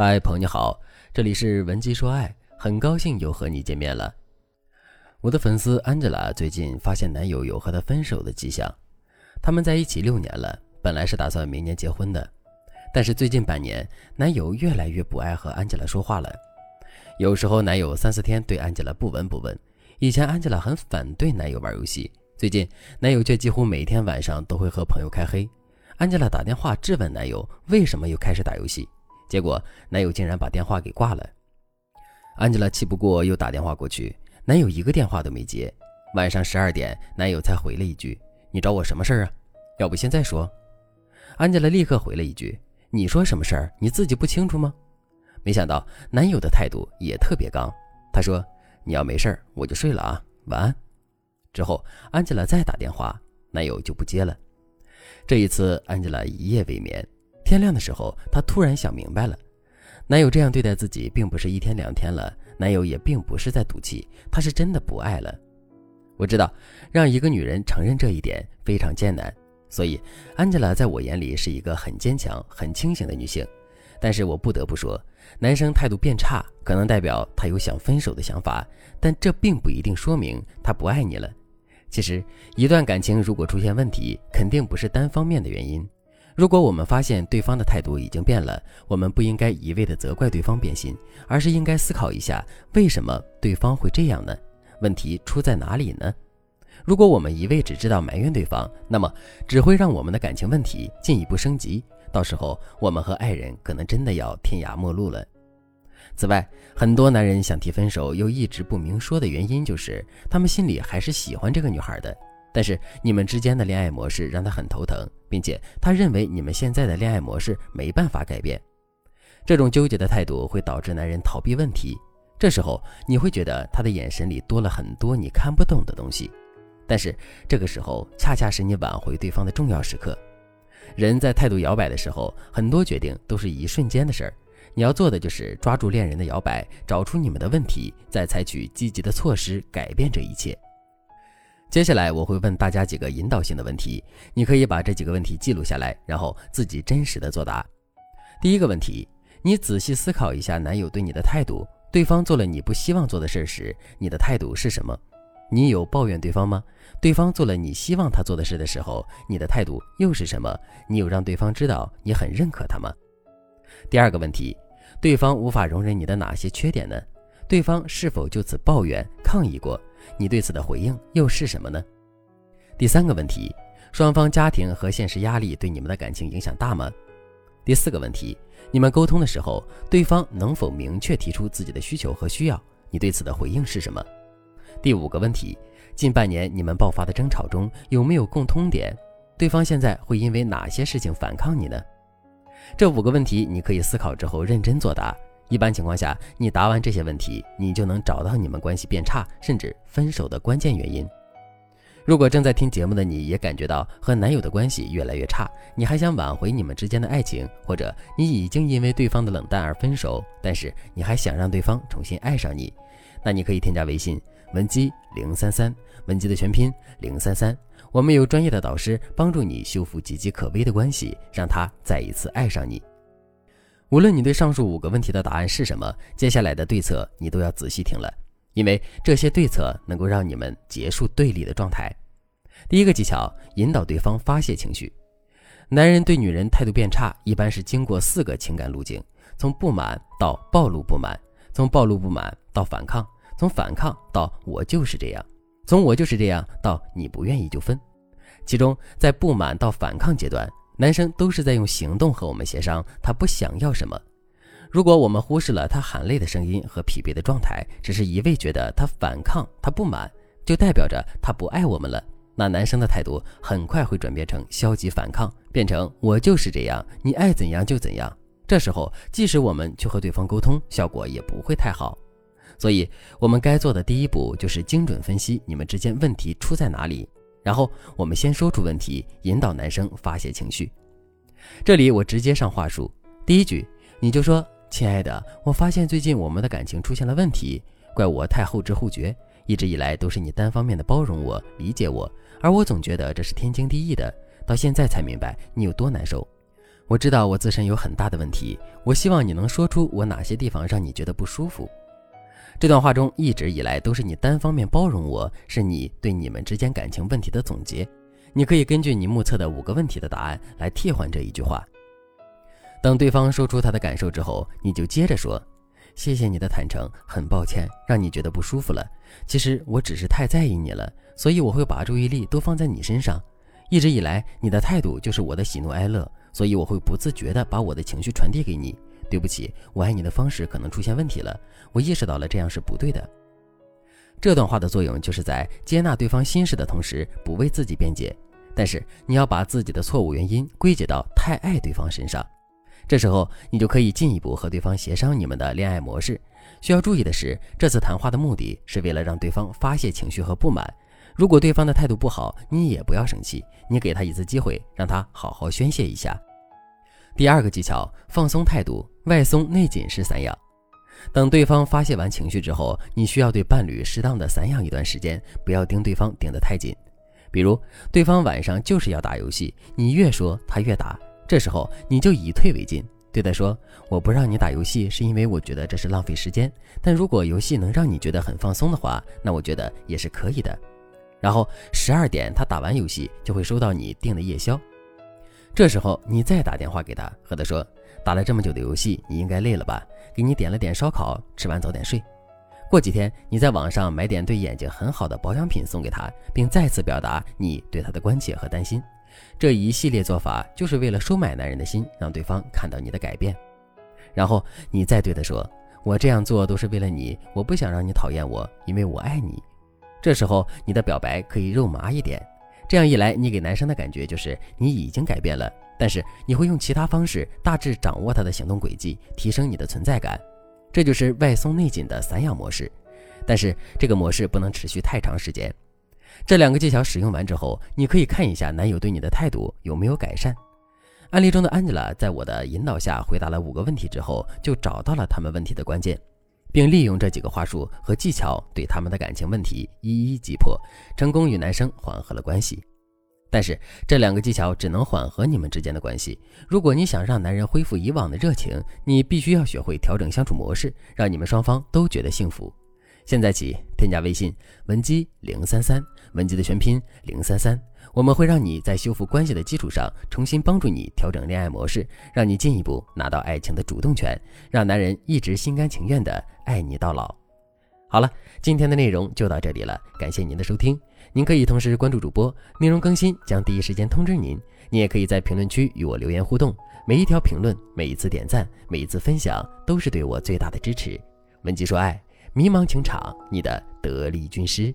嗨，朋友你好，这里是文姬说爱，很高兴又和你见面了。我的粉丝 Angela 最近发现男友有和她分手的迹象，他们在一起六年了，本来是打算明年结婚的，但是最近半年，男友越来越不爱和 Angela 说话了。有时候男友三四天对 Angela 不闻不问，以前 Angela 很反对男友玩游戏，最近男友却几乎每天晚上都会和朋友开黑。Angela 打电话质问男友为什么又开始打游戏。结果男友竟然把电话给挂了，安吉拉气不过又打电话过去，男友一个电话都没接。晚上十二点，男友才回了一句：“你找我什么事儿啊？要不现在说。”安吉拉立刻回了一句：“你说什么事儿？你自己不清楚吗？”没想到男友的态度也特别刚，他说：“你要没事儿，我就睡了啊，晚安。”之后，安吉拉再打电话，男友就不接了。这一次，安吉拉一夜未眠。天亮的时候，她突然想明白了，男友这样对待自己，并不是一天两天了，男友也并不是在赌气，他是真的不爱了。我知道，让一个女人承认这一点非常艰难，所以安吉拉在我眼里是一个很坚强、很清醒的女性。但是我不得不说，男生态度变差，可能代表他有想分手的想法，但这并不一定说明他不爱你了。其实，一段感情如果出现问题，肯定不是单方面的原因。如果我们发现对方的态度已经变了，我们不应该一味的责怪对方变心，而是应该思考一下为什么对方会这样呢？问题出在哪里呢？如果我们一味只知道埋怨对方，那么只会让我们的感情问题进一步升级，到时候我们和爱人可能真的要天涯陌路了。此外，很多男人想提分手又一直不明说的原因，就是他们心里还是喜欢这个女孩的。但是你们之间的恋爱模式让他很头疼，并且他认为你们现在的恋爱模式没办法改变。这种纠结的态度会导致男人逃避问题。这时候你会觉得他的眼神里多了很多你看不懂的东西。但是这个时候恰恰是你挽回对方的重要时刻。人在态度摇摆的时候，很多决定都是一瞬间的事儿。你要做的就是抓住恋人的摇摆，找出你们的问题，再采取积极的措施改变这一切。接下来我会问大家几个引导性的问题，你可以把这几个问题记录下来，然后自己真实的作答。第一个问题，你仔细思考一下男友对你的态度，对方做了你不希望做的事时，你的态度是什么？你有抱怨对方吗？对方做了你希望他做的事的时候，你的态度又是什么？你有让对方知道你很认可他吗？第二个问题，对方无法容忍你的哪些缺点呢？对方是否就此抱怨抗议过？你对此的回应又是什么呢？第三个问题，双方家庭和现实压力对你们的感情影响大吗？第四个问题，你们沟通的时候，对方能否明确提出自己的需求和需要？你对此的回应是什么？第五个问题，近半年你们爆发的争吵中有没有共通点？对方现在会因为哪些事情反抗你呢？这五个问题你可以思考之后认真作答。一般情况下，你答完这些问题，你就能找到你们关系变差甚至分手的关键原因。如果正在听节目的你也感觉到和男友的关系越来越差，你还想挽回你们之间的爱情，或者你已经因为对方的冷淡而分手，但是你还想让对方重新爱上你，那你可以添加微信文姬零三三，文姬的全拼零三三，我们有专业的导师帮助你修复岌岌可危的关系，让他再一次爱上你。无论你对上述五个问题的答案是什么，接下来的对策你都要仔细听了，因为这些对策能够让你们结束对立的状态。第一个技巧，引导对方发泄情绪。男人对女人态度变差，一般是经过四个情感路径：从不满到暴露不满，从暴露不满到反抗，从反抗到我就是这样，从我就是这样到你不愿意就分。其中，在不满到反抗阶段。男生都是在用行动和我们协商他不想要什么。如果我们忽视了他喊累的声音和疲惫的状态，只是一味觉得他反抗、他不满，就代表着他不爱我们了。那男生的态度很快会转变成消极反抗，变成我就是这样，你爱怎样就怎样。这时候，即使我们去和对方沟通，效果也不会太好。所以，我们该做的第一步就是精准分析你们之间问题出在哪里。然后我们先说出问题，引导男生发泄情绪。这里我直接上话术，第一句你就说：“亲爱的，我发现最近我们的感情出现了问题，怪我太后知后觉，一直以来都是你单方面的包容我、理解我，而我总觉得这是天经地义的，到现在才明白你有多难受。我知道我自身有很大的问题，我希望你能说出我哪些地方让你觉得不舒服。这段话中一直以来都是你单方面包容我，是你对你们之间感情问题的总结。你可以根据你目测的五个问题的答案来替换这一句话。等对方说出他的感受之后，你就接着说：“谢谢你的坦诚，很抱歉让你觉得不舒服了。其实我只是太在意你了，所以我会把注意力都放在你身上。一直以来，你的态度就是我的喜怒哀乐。”所以我会不自觉地把我的情绪传递给你。对不起，我爱你的方式可能出现问题了。我意识到了这样是不对的。这段话的作用就是在接纳对方心事的同时，不为自己辩解。但是你要把自己的错误原因归结到太爱对方身上。这时候你就可以进一步和对方协商你们的恋爱模式。需要注意的是，这次谈话的目的是为了让对方发泄情绪和不满。如果对方的态度不好，你也不要生气，你给他一次机会，让他好好宣泄一下。第二个技巧，放松态度，外松内紧是散养。等对方发泄完情绪之后，你需要对伴侣适当的散养一段时间，不要盯对方盯得太紧。比如，对方晚上就是要打游戏，你越说他越打，这时候你就以退为进，对他说：“我不让你打游戏，是因为我觉得这是浪费时间。但如果游戏能让你觉得很放松的话，那我觉得也是可以的。”然后十二点他打完游戏就会收到你订的夜宵。这时候你再打电话给他，和他说：“打了这么久的游戏，你应该累了吧？给你点了点烧烤，吃完早点睡。”过几天你在网上买点对眼睛很好的保养品送给他，并再次表达你对他的关切和担心。这一系列做法就是为了收买男人的心，让对方看到你的改变。然后你再对他说：“我这样做都是为了你，我不想让你讨厌我，因为我爱你。”这时候你的表白可以肉麻一点。这样一来，你给男生的感觉就是你已经改变了，但是你会用其他方式大致掌握他的行动轨迹，提升你的存在感。这就是外松内紧的散养模式。但是这个模式不能持续太长时间。这两个技巧使用完之后，你可以看一下男友对你的态度有没有改善。案例中的 Angela 在我的引导下回答了五个问题之后，就找到了他们问题的关键。并利用这几个话术和技巧，对他们的感情问题一一击破，成功与男生缓和了关系。但是这两个技巧只能缓和你们之间的关系。如果你想让男人恢复以往的热情，你必须要学会调整相处模式，让你们双方都觉得幸福。现在起，添加微信文姬零三三，文姬的全拼零三三。我们会让你在修复关系的基础上，重新帮助你调整恋爱模式，让你进一步拿到爱情的主动权，让男人一直心甘情愿的爱你到老。好了，今天的内容就到这里了，感谢您的收听。您可以同时关注主播，内容更新将第一时间通知您。您也可以在评论区与我留言互动，每一条评论、每一次点赞、每一次分享，都是对我最大的支持。文姬说爱，迷茫情场，你的得力军师。